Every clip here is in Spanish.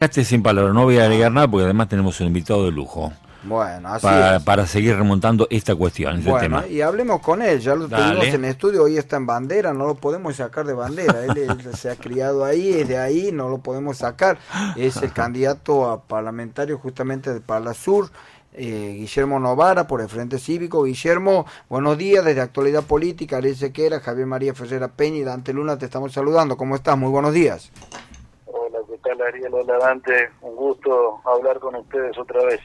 Este sin palabras, no voy a agregar nada porque además tenemos un invitado de lujo. Bueno, así para, es. para seguir remontando esta cuestión, este Bueno, tema. y hablemos con él, ya lo Dale. tuvimos en estudio, hoy está en bandera, no lo podemos sacar de bandera, él, él se ha criado ahí, es de ahí, no lo podemos sacar, es el candidato a parlamentario justamente de Parla Sur, eh, Guillermo Novara por el Frente Cívico. Guillermo, buenos días desde Actualidad Política, Ariel Sequera, Javier María Ferrera Peña y Dante Luna, te estamos saludando, ¿cómo estás? Muy buenos días. Hola, ¿qué tal Ariel? Hola un gusto hablar con ustedes otra vez.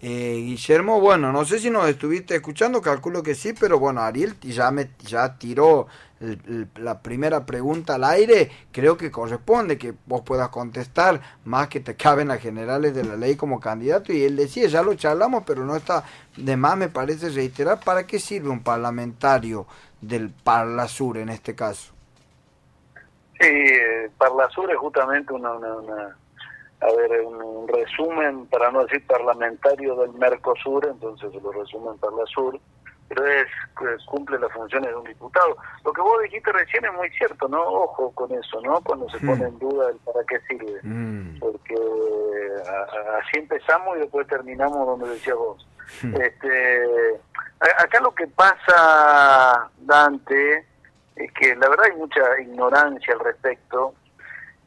Eh, Guillermo, bueno, no sé si nos estuviste escuchando, calculo que sí, pero bueno, Ariel ya me ya tiró el- la primera pregunta al aire, creo que corresponde que vos puedas contestar más que te caben las generales de la ley como candidato y él decía, ya lo charlamos, pero no está de más me parece reiterar, ¿para qué sirve un parlamentario del Parla Sur en este caso? Sí, eh, Parlasur es justamente una, una, una- a ver, un, un resumen, para no decir parlamentario del Mercosur, entonces lo resumen Parlasur, pero es, es- cumple las funciones de un diputado. Lo que vos dijiste recién es muy cierto, ¿no? Ojo con eso, ¿no? Cuando se Hmm. pone en duda el para qué sirve. Mm, porque a- a- así empezamos y después terminamos donde decías vos. Este, a- acá lo que pasa, Dante, es que la verdad hay mucha ignorancia al respecto,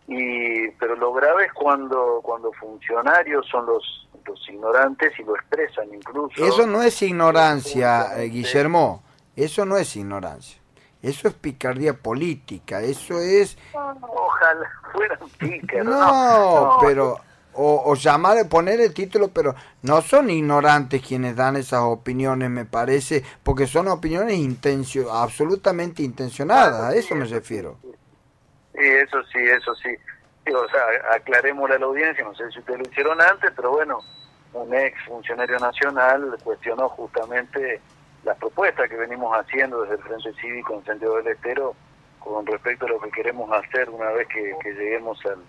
y pero lo grave es cuando cuando funcionarios son los, los ignorantes y lo expresan incluso. Eso no es ignorancia, eh, Guillermo, eso no es ignorancia. Eso es picardía política, eso es Ojalá fueran pícaros. No, pero o, o llamar, poner el título, pero no son ignorantes quienes dan esas opiniones, me parece, porque son opiniones intencio, absolutamente intencionadas, a eso me refiero. Sí, eso sí, eso sí. O sea, aclarémosle a la audiencia, no sé si ustedes lo hicieron antes, pero bueno, un ex funcionario nacional cuestionó justamente las propuestas que venimos haciendo desde el Frente Cívico en Santiago del Estero con respecto a lo que queremos hacer una vez que, que lleguemos al,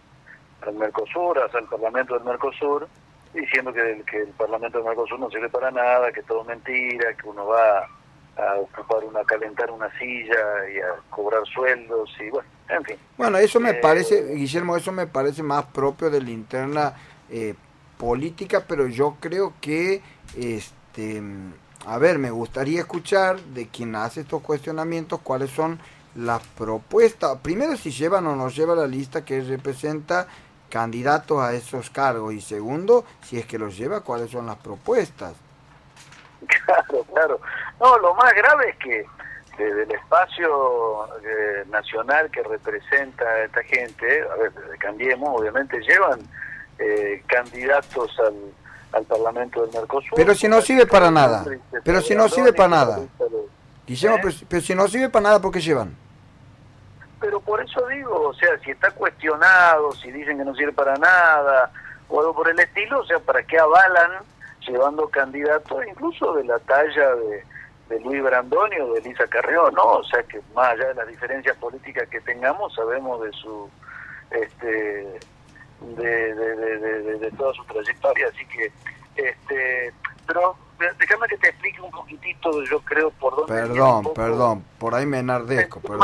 al Mercosur, hasta el Parlamento del Mercosur, diciendo que el, que el Parlamento del Mercosur no sirve para nada, que es todo mentira, que uno va a ocupar una, a calentar una silla y a cobrar sueldos y bueno, en fin. Bueno, eso me Eh, parece, Guillermo, eso me parece más propio de la interna eh, política, pero yo creo que, este, a ver, me gustaría escuchar de quien hace estos cuestionamientos cuáles son las propuestas. Primero, si llevan o no lleva la lista que representa candidatos a esos cargos y segundo, si es que los lleva, cuáles son las propuestas. Claro, claro. No, lo más grave es que desde el espacio eh, nacional que representa a esta gente, a ver, Cambiemos, obviamente llevan eh, candidatos al, al Parlamento del Mercosur. Pero si no sirve para nada. Pero si no sirve para nada. Guillermo, ¿Eh? pero, pero si no sirve para nada, ¿por qué llevan? Pero por eso digo, o sea, si está cuestionado, si dicen que no sirve para nada, o algo por el estilo, o sea, ¿para qué avalan llevando candidatos incluso de la talla de, de Luis Brandoni o de Elisa Carrión, ¿no? O sea, que más allá de las diferencias políticas que tengamos, sabemos de su, este, de, de, de, de- toda su trayectoria, así que, este, pero déjame que te explique un poquitito, yo creo, por dónde... Perdón, perdón, por ahí me enardezco, perdón.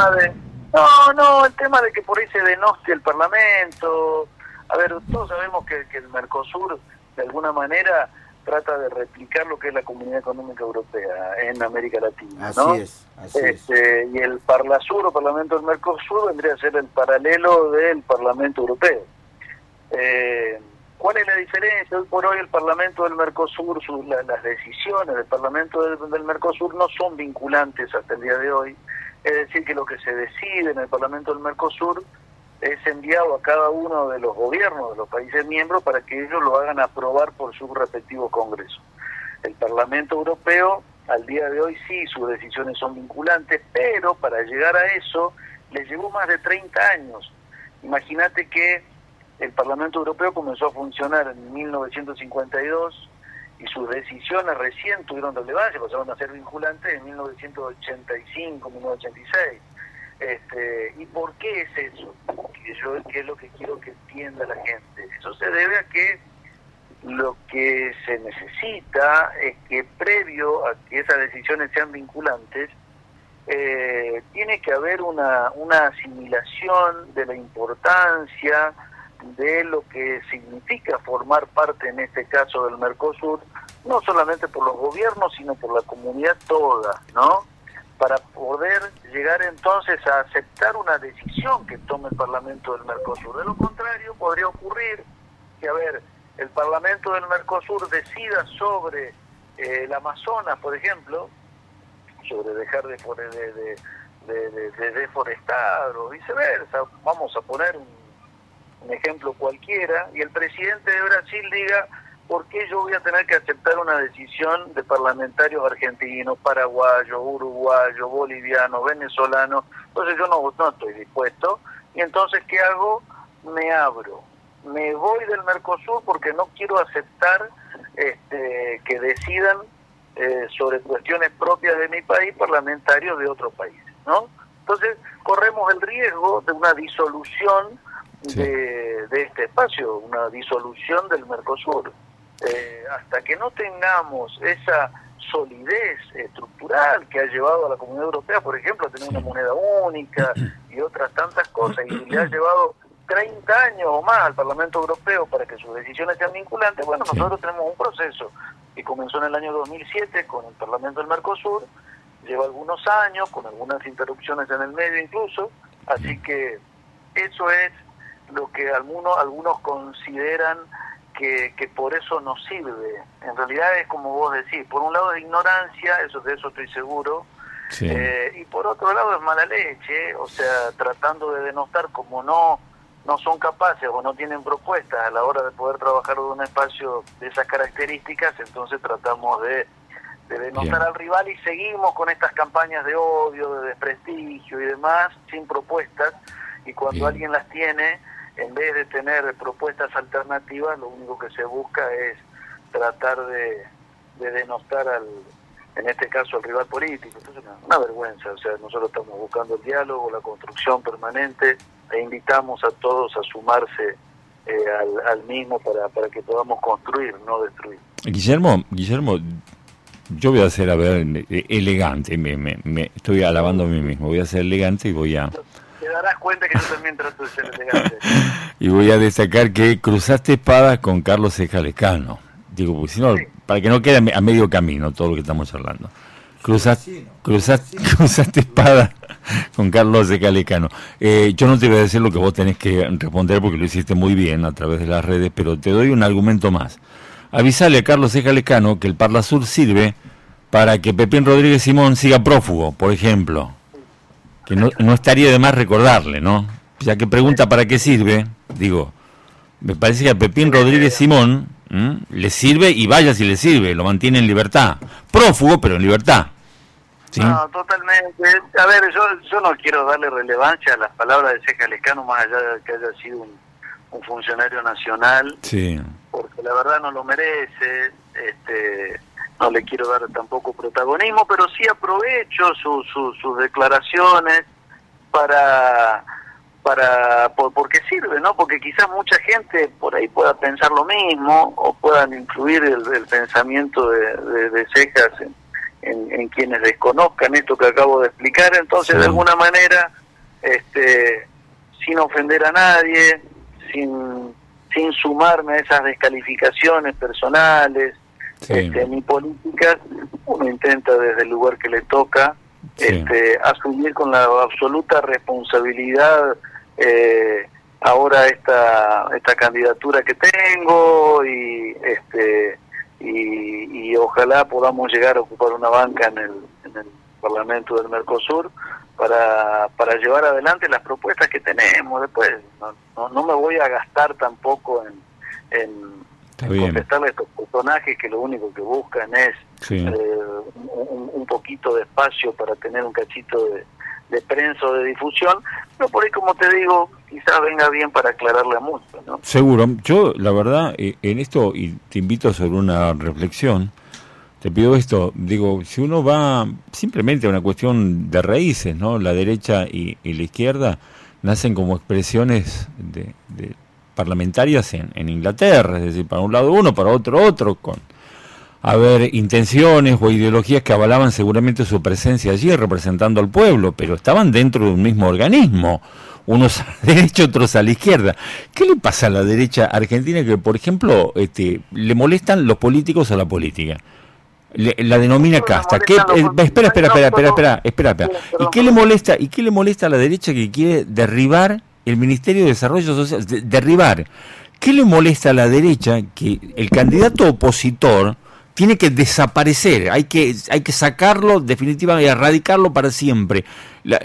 No, no, el tema de que por ahí se denoste el Parlamento. A ver, todos sabemos que, que el Mercosur, de alguna manera, trata de replicar lo que es la Comunidad Económica Europea en América Latina, Así ¿no? es, así es. Este, y el Parlasur o Parlamento del Mercosur vendría a ser el paralelo del Parlamento Europeo. Eh, ¿Cuál es la diferencia? Hoy por hoy el Parlamento del Mercosur, su- la- las decisiones del Parlamento del, del Mercosur no son vinculantes hasta el día de hoy. Es decir, que lo que se decide en el Parlamento del Mercosur es enviado a cada uno de los gobiernos de los países miembros para que ellos lo hagan aprobar por su respectivo Congreso. El Parlamento Europeo, al día de hoy sí, sus decisiones son vinculantes, pero para llegar a eso les llevó más de 30 años. Imagínate que el Parlamento Europeo comenzó a funcionar en 1952 y sus decisiones recién tuvieron relevancia, pasaron a ser vinculantes en 1985, 1986. Este, ¿Y por qué es eso? Que yo, que es lo que quiero que entienda la gente. Eso se debe a que lo que se necesita es que previo a que esas decisiones sean vinculantes, eh, tiene que haber una, una asimilación de la importancia de lo que significa formar parte en este caso del Mercosur, no solamente por los gobiernos, sino por la comunidad toda, ¿no? Para poder llegar entonces a aceptar una decisión que tome el Parlamento del Mercosur. De lo contrario, podría ocurrir que, a ver, el Parlamento del Mercosur decida sobre eh, el Amazonas, por ejemplo, sobre dejar de, de, de, de, deforestar o viceversa, vamos a poner un, ejemplo cualquiera, y el presidente de Brasil diga, ¿por qué yo voy a tener que aceptar una decisión de parlamentarios argentinos, paraguayos, uruguayos, bolivianos, venezolanos? Entonces yo no, no estoy dispuesto, y entonces ¿qué hago? Me abro, me voy del Mercosur porque no quiero aceptar este, que decidan eh, sobre cuestiones propias de mi país parlamentarios de otro país, ¿no? Entonces corremos el riesgo de una disolución de, este espacio, una disolución del Mercosur. Eh, hasta que no tengamos esa solidez estructural que ha llevado a la Comunidad Europea, por ejemplo, a tener una moneda única y otras tantas cosas, y le ha llevado 30 años o más al Parlamento Europeo para que sus decisiones sean vinculantes, bueno, nosotros tenemos un proceso que comenzó en el año 2007 con el Parlamento del Mercosur, lleva algunos años, con algunas interrupciones en el medio incluso, así que eso es lo que algunos, algunos consideran que, que por eso nos sirve. En realidad es como vos decís, por un lado de ignorancia, eso de eso estoy seguro, eh, y por otro lado es mala leche, o sea, tratando de denostar como no no son capaces o no tienen propuestas a la hora de poder trabajar en un espacio de esas características, entonces tratamos de, de denostar al rival y seguimos con estas campañas de odio, de desprestigio y demás, sin propuestas, y cuando alguien las tiene, en vez de tener propuestas alternativas, lo único que se busca es tratar de, de denostar al, en este caso al rival político. Entonces, una vergüenza, o sea, nosotros estamos buscando el diálogo, la construcción permanente, e invitamos a todos a sumarse eh, al, mismo para, para que podamos construir, no destruir. Guillermo, Guillermo, yo voy a ser, a ver, eh, elegante, me, me, estoy alabando a mí mismo, voy a ser elegante y voy a... Te darás cuenta que yo también trato de ser elegante. y voy a destacar que cruzaste espadas con Carlos Ejalescano. Digo, porque si no, para que no quede a medio camino todo lo que estamos hablando. Cruzaste, cruzaste, cruzaste espada con Carlos de Calecano. Eh, yo no te voy a decir lo que vos tenés que responder porque lo hiciste muy bien a través de las redes, pero te doy un argumento más. Avisale a Carlos de Calecano que el Parla Sur sirve para que Pepín Rodríguez Simón siga prófugo, por ejemplo. Que no, no estaría de más recordarle, ¿no? Ya que pregunta para qué sirve, digo, me parece que a Pepín Rodríguez Simón le sirve y vaya si le sirve, lo mantiene en libertad. Prófugo, pero en libertad. No, totalmente. A ver, yo, yo no quiero darle relevancia a las palabras de Ceja Lecano más allá de que haya sido un, funcionario nacional, sí. porque la verdad no lo merece, este, no le quiero dar tampoco protagonismo, pero sí aprovecho sus declaraciones para para por, porque sirve, ¿no? Porque quizás mucha gente por ahí pueda pensar lo mismo o puedan influir el, pensamiento de, de, Cejas en, en, quienes desconozcan esto que acabo de explicar. Entonces, de alguna manera, este, sin ofender a nadie, sin, sin sumarme a esas descalificaciones personales este, ni políticas, uno intenta desde el lugar que le toca este, asumir con la absoluta responsabilidad eh, ahora esta esta candidatura que tengo y este y, ojalá podamos llegar a ocupar una banca en el, en el Parlamento del Mercosur para, para llevar adelante las propuestas que tenemos. Después no, no, me voy a gastar tampoco en, en, contestarle a estos personajes que lo único que buscan es eh, un, un, poquito de espacio para tener un cachito de, de prensa o de difusión, pero por ahí, como te digo, quizás venga bien para aclararle a muchos. ¿no? Seguro. Yo, la verdad, eh, en esto, y te invito sobre una reflexión, te pido esto, digo, si uno va simplemente a una cuestión de raíces, ¿no? La derecha y, la izquierda nacen como expresiones de, parlamentarias en, en, Inglaterra, es decir, para un lado uno, para otro otro, con haber intenciones o ideologías que avalaban seguramente su presencia allí representando al pueblo, pero estaban dentro de un mismo organismo, unos a la derecha, otros a la izquierda. ¿Qué le pasa a la derecha argentina que, por ejemplo, este, le molestan los políticos a la política? la denomina casta. ¿Qué, eh, espera, espera, espera, espera, espera, espera, espera. ¿Y qué le molesta? ¿Y qué le molesta a la derecha que quiere derribar el Ministerio de Desarrollo Social? derribar. ¿Qué le molesta a la derecha que el candidato opositor tiene que desaparecer, hay que, hay que sacarlo definitivamente erradicarlo para siempre.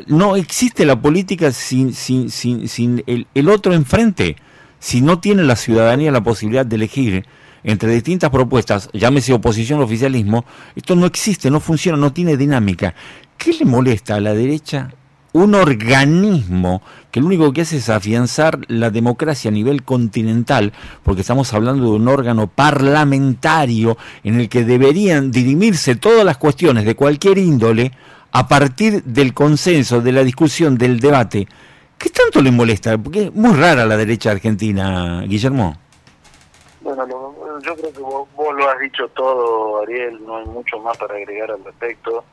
no existe la política sin, sin, sin, sin el, el, otro enfrente. Si no tiene la ciudadanía la posibilidad de elegir entre distintas propuestas, llámese oposición o oficialismo, esto no existe, no funciona, no tiene dinámica. ¿Qué le molesta a la derecha un organismo que lo único que hace es afianzar la democracia a nivel continental, porque estamos hablando de un órgano parlamentario en el que deberían dirimirse todas las cuestiones de cualquier índole a partir del consenso, de la discusión, del debate. ¿Qué tanto le molesta? Porque es muy rara la derecha argentina, Guillermo. Bueno, yo creo que vos, vos, lo has dicho todo, Ariel, no hay mucho más para agregar al respecto.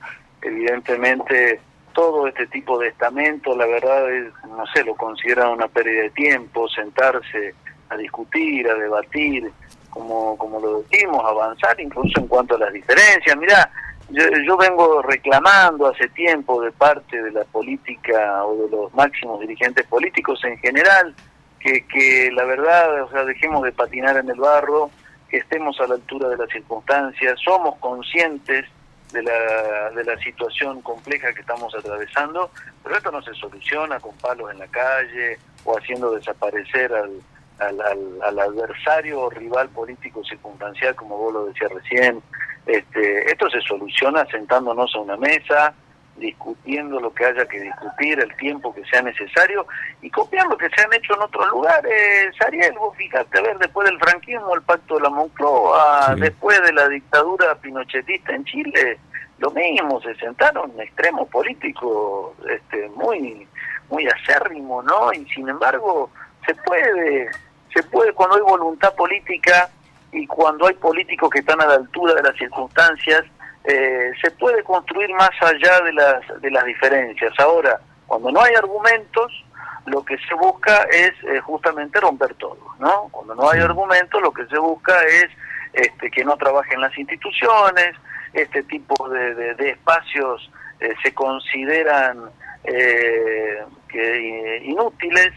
Evidentemente, todo este tipo de estamento, la verdad es, no sé, lo consideran una pérdida de tiempo, sentarse a discutir, a debatir, como, como lo decimos, avanzar incluso en cuanto a las diferencias. Mira, yo, yo vengo reclamando hace tiempo de parte de la política o de los máximos dirigentes políticos en general, que, que la verdad, o sea, dejemos de patinar en el barro, que estemos a la altura de las circunstancias, somos conscientes de la, de la situación compleja que estamos atravesando, pero esto no se soluciona con palos en la calle o haciendo desaparecer al, al, al, adversario o rival político circunstancial, como vos lo decías recién. Este, esto se soluciona sentándonos a una mesa, discutiendo lo que haya que discutir, el tiempo que sea necesario y copiar lo que se han hecho en otros lugares. Ariel, vos fíjate, a ver, después del franquismo, el pacto de la Moncloa, después de la dictadura pinochetista en Chile, lo mismo, se sentaron en extremo político este, muy, muy acérrimo, ¿no? Y sin embargo, se puede, se puede cuando hay voluntad política y cuando hay políticos que están a la altura de las circunstancias, eh, se puede construir más allá de las, de las diferencias. Ahora, cuando no hay argumentos, lo que se busca es eh, justamente romper todo, ¿no? Cuando no hay argumentos, lo que se busca es este, que no trabajen las instituciones, este tipo de, de, espacios eh, se consideran que inútiles,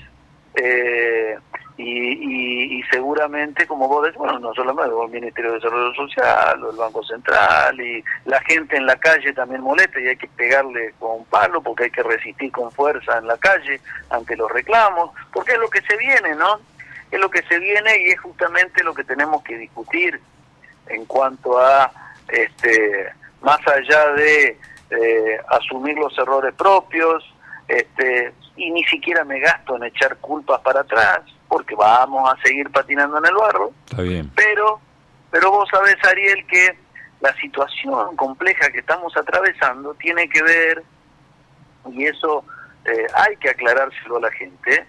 eh, y, y, seguramente, como vos decís, bueno, no solamente el Ministerio de Desarrollo Social, o el Banco Central, y la gente en la calle también molesta y hay que pegarle con palo porque hay que resistir con fuerza en la calle ante los reclamos, porque es lo que se viene, ¿no? Es lo que se viene y es justamente lo que tenemos que discutir en cuanto a, este más allá de eh, asumir los errores propios, este, y ni siquiera me gasto en echar culpas para atrás, porque vamos a seguir patinando en el barro. Está bien. Pero, pero vos sabés, Ariel, que la situación compleja que estamos atravesando tiene que ver, y eso eh, hay que aclarárselo a la gente,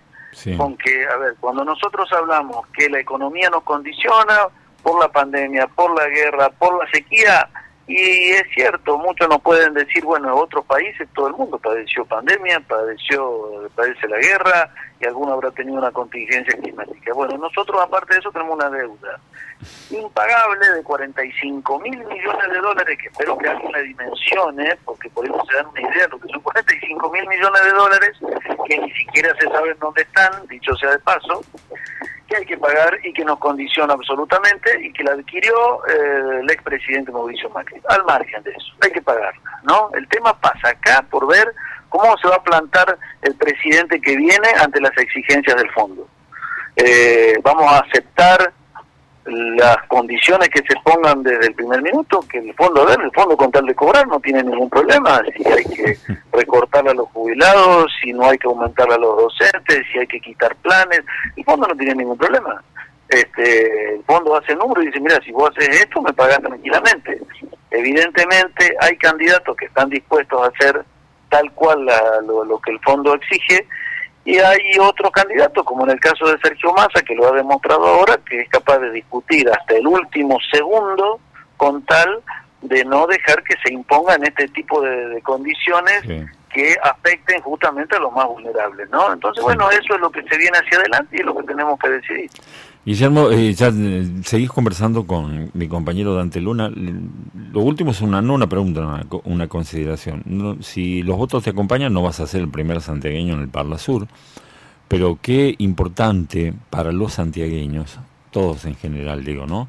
con que, a ver, cuando nosotros hablamos que la economía nos condiciona por la pandemia, por la guerra, por la sequía, y es cierto, muchos nos pueden decir, bueno, en otros países todo el mundo padeció pandemia, padeció, padece la guerra y alguno habrá tenido una contingencia climática. Bueno, nosotros aparte de eso tenemos una deuda impagable de 45 mil millones de dólares, que espero que alguien le dimensione, porque por eso se dan una idea de lo que son 45 mil millones de dólares, que ni siquiera se sabe dónde están, dicho sea de paso, que hay que pagar y que nos condiciona absolutamente y que la adquirió eh, el expresidente Mauricio Macri. Al margen de eso, hay que pagarla, ¿no? El tema pasa acá por ver cómo se va a plantar el presidente que viene ante las exigencias del fondo. Eh, vamos a aceptar las condiciones que se pongan desde el primer minuto, que el fondo, a ver, el fondo con tal de cobrar no tiene ningún problema, si hay que recortar a los jubilados, si no hay que aumentar a los docentes, si hay que quitar planes, el fondo no tiene ningún problema. Este, el fondo hace número y dice, mira, si vos haces esto, me pagas tranquilamente. Evidentemente hay candidatos que están dispuestos a hacer tal cual lo, lo que el fondo exige, y hay otro candidato, como en el caso de Sergio Massa, que lo ha demostrado ahora, que es capaz de discutir hasta el último segundo con tal de no dejar que se impongan este tipo de, condiciones que afecten justamente a los más vulnerables, ¿no? Entonces, bueno, eso es lo que se viene hacia adelante y es lo que tenemos que decidir. Guillermo, eh, ya eh, seguís conversando con mi compañero Dante Luna. Lo último es una, no una pregunta, una, consideración. si los votos te acompañan, no vas a ser el primer santiagueño en el Parla Sur, pero qué importante para los santiagueños, todos en general digo, ¿no?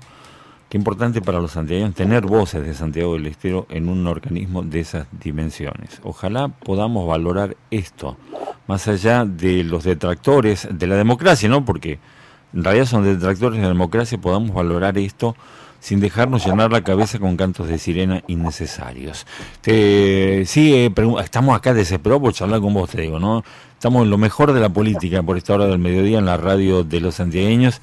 Qué importante para los santiagueños tener voces de Santiago del Estero en un organismo de esas dimensiones. Ojalá podamos valorar esto, más allá de los detractores de la democracia, ¿no? Porque en realidad son detractores de la democracia, podamos valorar esto sin dejarnos llenar la cabeza con cantos de sirena innecesarios. Te, sí, eh, estamos acá desesperados por charlar con vos, te digo, ¿no? Estamos en lo mejor de la política por esta hora del mediodía en la radio de los santiagueños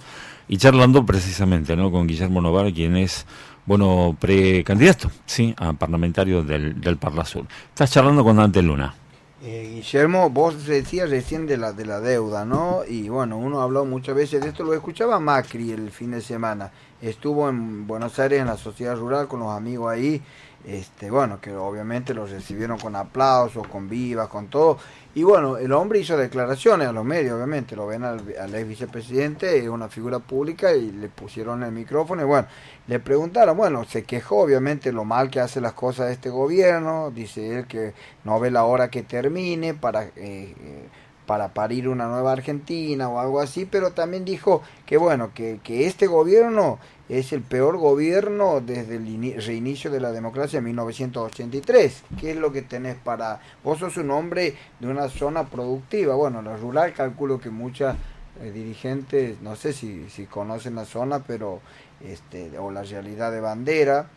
y charlando precisamente ¿no? con Guillermo Novar, quien es bueno precandidato sí, a parlamentario del, del Parla Sur. Estás charlando con Dante Luna. Eh, Guillermo, vos decías recién de la, de la deuda, ¿no? Y bueno, uno habló muchas veces de esto, lo escuchaba Macri el fin de semana. Estuvo en Buenos Aires en la sociedad rural con los amigos ahí este, bueno, que obviamente los recibieron con aplausos, con vivas, con todo. Y bueno, el hombre hizo declaraciones a los medios, obviamente, lo ven al, ex vicepresidente, es una figura pública y le pusieron el micrófono y bueno, le preguntaron, bueno, se quejó obviamente lo mal que hace las cosas este gobierno, dice él que no ve la hora que termine para... Eh, eh, para parir una nueva Argentina o algo así, pero también dijo que bueno, que, que este gobierno es el peor gobierno desde el reinicio de la democracia en 1983. ¿Qué es lo que tenés para... Vos sos un hombre de una zona productiva. Bueno, la rural calculo que muchas eh, dirigentes, no sé si, si conocen la zona, pero... Este, o la realidad de bandera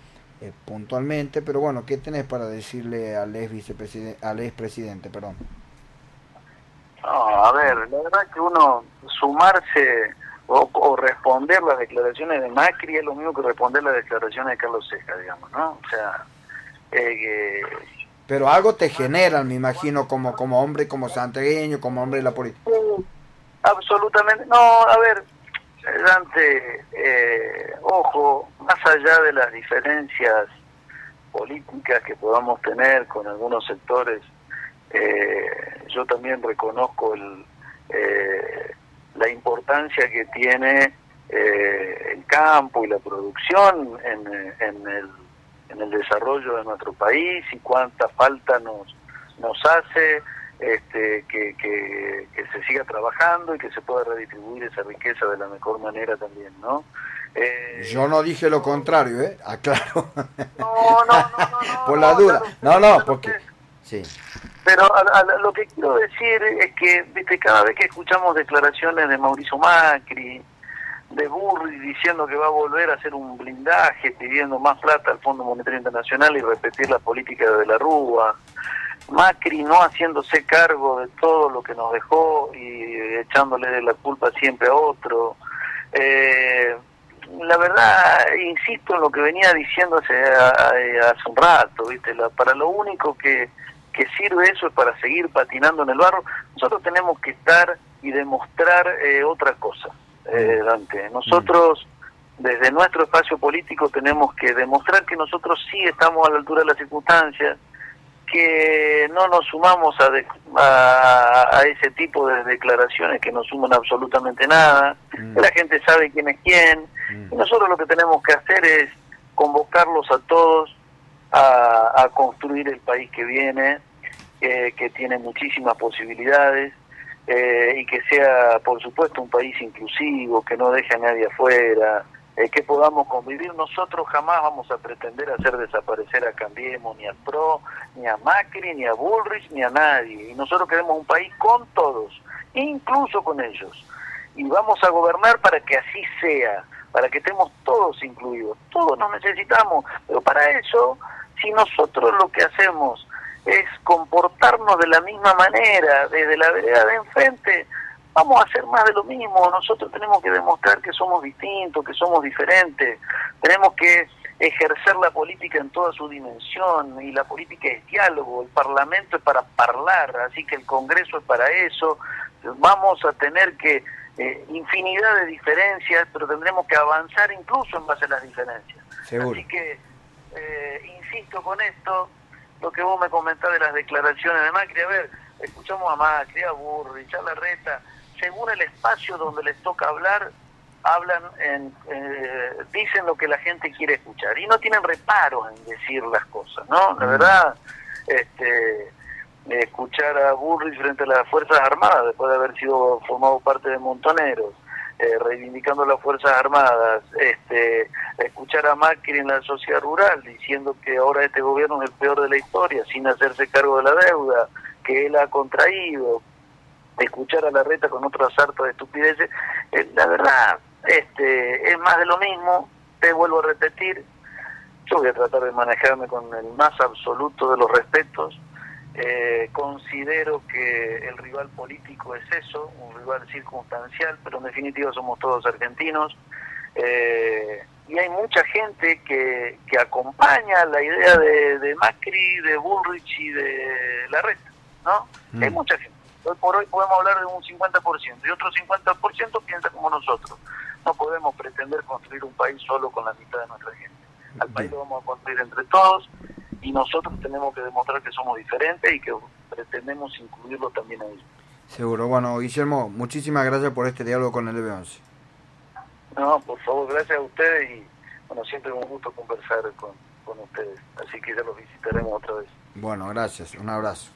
eh, puntualmente, pero bueno, ¿qué tenés para decirle al ex vicepresidente, al ex presidente, perdón? A ver, la verdad que uno sumarse o, responder las declaraciones de Macri es lo mismo que responder las declaraciones de Carlos Ceja, digamos, ¿no? O sea, eh, pero algo te genera, me imagino, como como hombre, como santiagueño, como hombre de la política. Absolutamente, no, a ver, Dante, eh, ojo, más allá de las diferencias políticas que podamos tener con algunos sectores, eh, yo también reconozco el, eh, la importancia que tiene eh, el campo y la producción en, en, el, en el desarrollo de nuestro país y cuánta falta nos, nos hace este, que, que, se siga trabajando y que se pueda redistribuir esa riqueza de la mejor manera también, ¿no? Eh, Yo no dije lo contrario, ¿eh? Aclaro. No, no, no, no. Por la duda. No, no, porque... Sí. Pero lo que quiero decir es que, viste, cada vez que escuchamos declaraciones de Mauricio Macri, de Burri diciendo que va a volver a hacer un blindaje, pidiendo más plata al Fondo Monetario Internacional y repetir la política de la Rúa, Macri no haciéndose cargo de todo lo que nos dejó y echándole la culpa siempre a otro. Eh, la verdad, insisto en lo que venía diciendo hace, hace un rato, ¿viste? para lo único que que sirve eso es para seguir patinando en el barro, nosotros tenemos que estar y demostrar eh, otra cosa, eh, mm. Dante. Nosotros, desde nuestro espacio político, tenemos que demostrar que nosotros sí estamos a la altura de las circunstancias, que no nos sumamos a, a, ese tipo de declaraciones que no suman absolutamente nada, mm. que la gente sabe quién es quién, mm. y nosotros lo que tenemos que hacer es convocarlos a todos a, construir el país que viene, que tiene muchísimas posibilidades eh, y que sea, por supuesto, un país inclusivo, que no deje a nadie afuera, eh, que podamos convivir. Nosotros jamás vamos a pretender hacer desaparecer a Cambiemos, ni al PRO, ni a Macri, ni a Bullrich, ni a nadie. Y nosotros queremos un país con todos, incluso con ellos. Y vamos a gobernar para que así sea, para que estemos todos incluidos. Todos nos necesitamos, pero para eso si nosotros lo que hacemos es comportarnos de la misma manera, desde la vereda de enfrente, vamos a hacer más de lo mismo. Nosotros tenemos que demostrar que somos distintos, que somos diferentes. Tenemos que ejercer la política en toda su dimensión y la política es diálogo, el Parlamento es para hablar, así que el Congreso es para eso. Vamos a tener que eh, infinidad de diferencias, pero tendremos que avanzar incluso en base a las diferencias. Así que, eh, insisto con esto, lo que vos me comentás de las declaraciones de Macri, a ver, escuchamos a Macri, a Burri, a Larreta, según el espacio donde les toca hablar, hablan, en, eh, dicen lo que la gente quiere escuchar y no tienen reparos en decir las cosas, ¿no? La mm. verdad, este, escuchar a Burri frente a las Fuerzas Armadas, después de haber sido formado parte de Montoneros, eh, reivindicando las Fuerzas Armadas, este, escuchar a Macri en la sociedad rural diciendo que ahora este gobierno es el peor de la historia, sin hacerse cargo de la deuda que él ha contraído, escuchar a la reta con otra sarta de estupideces, eh, la verdad, este, es más de lo mismo, te vuelvo a repetir, yo voy a tratar de manejarme con el más absoluto de los respetos, eh, considero que el rival político es eso, un rival circunstancial, pero en definitiva somos todos argentinos. Eh, y hay mucha gente que, que acompaña la idea de, de Macri, de Bullrich y de Larreta, ¿no? Mm. Hay mucha gente. Hoy por hoy podemos hablar de un 50% y otro 50% piensa como nosotros. No podemos pretender construir un país solo con la mitad de nuestra gente. Al país lo vamos a construir entre todos y nosotros tenemos que demostrar que somos diferentes y que pretendemos incluirlo también ahí. Seguro. Bueno, Guillermo, muchísimas gracias por este diálogo con el B11. No, por favor, gracias a ustedes y bueno, siempre es un gusto conversar con, con ustedes. Así que ya los visitaremos otra vez. Bueno, gracias. Un abrazo.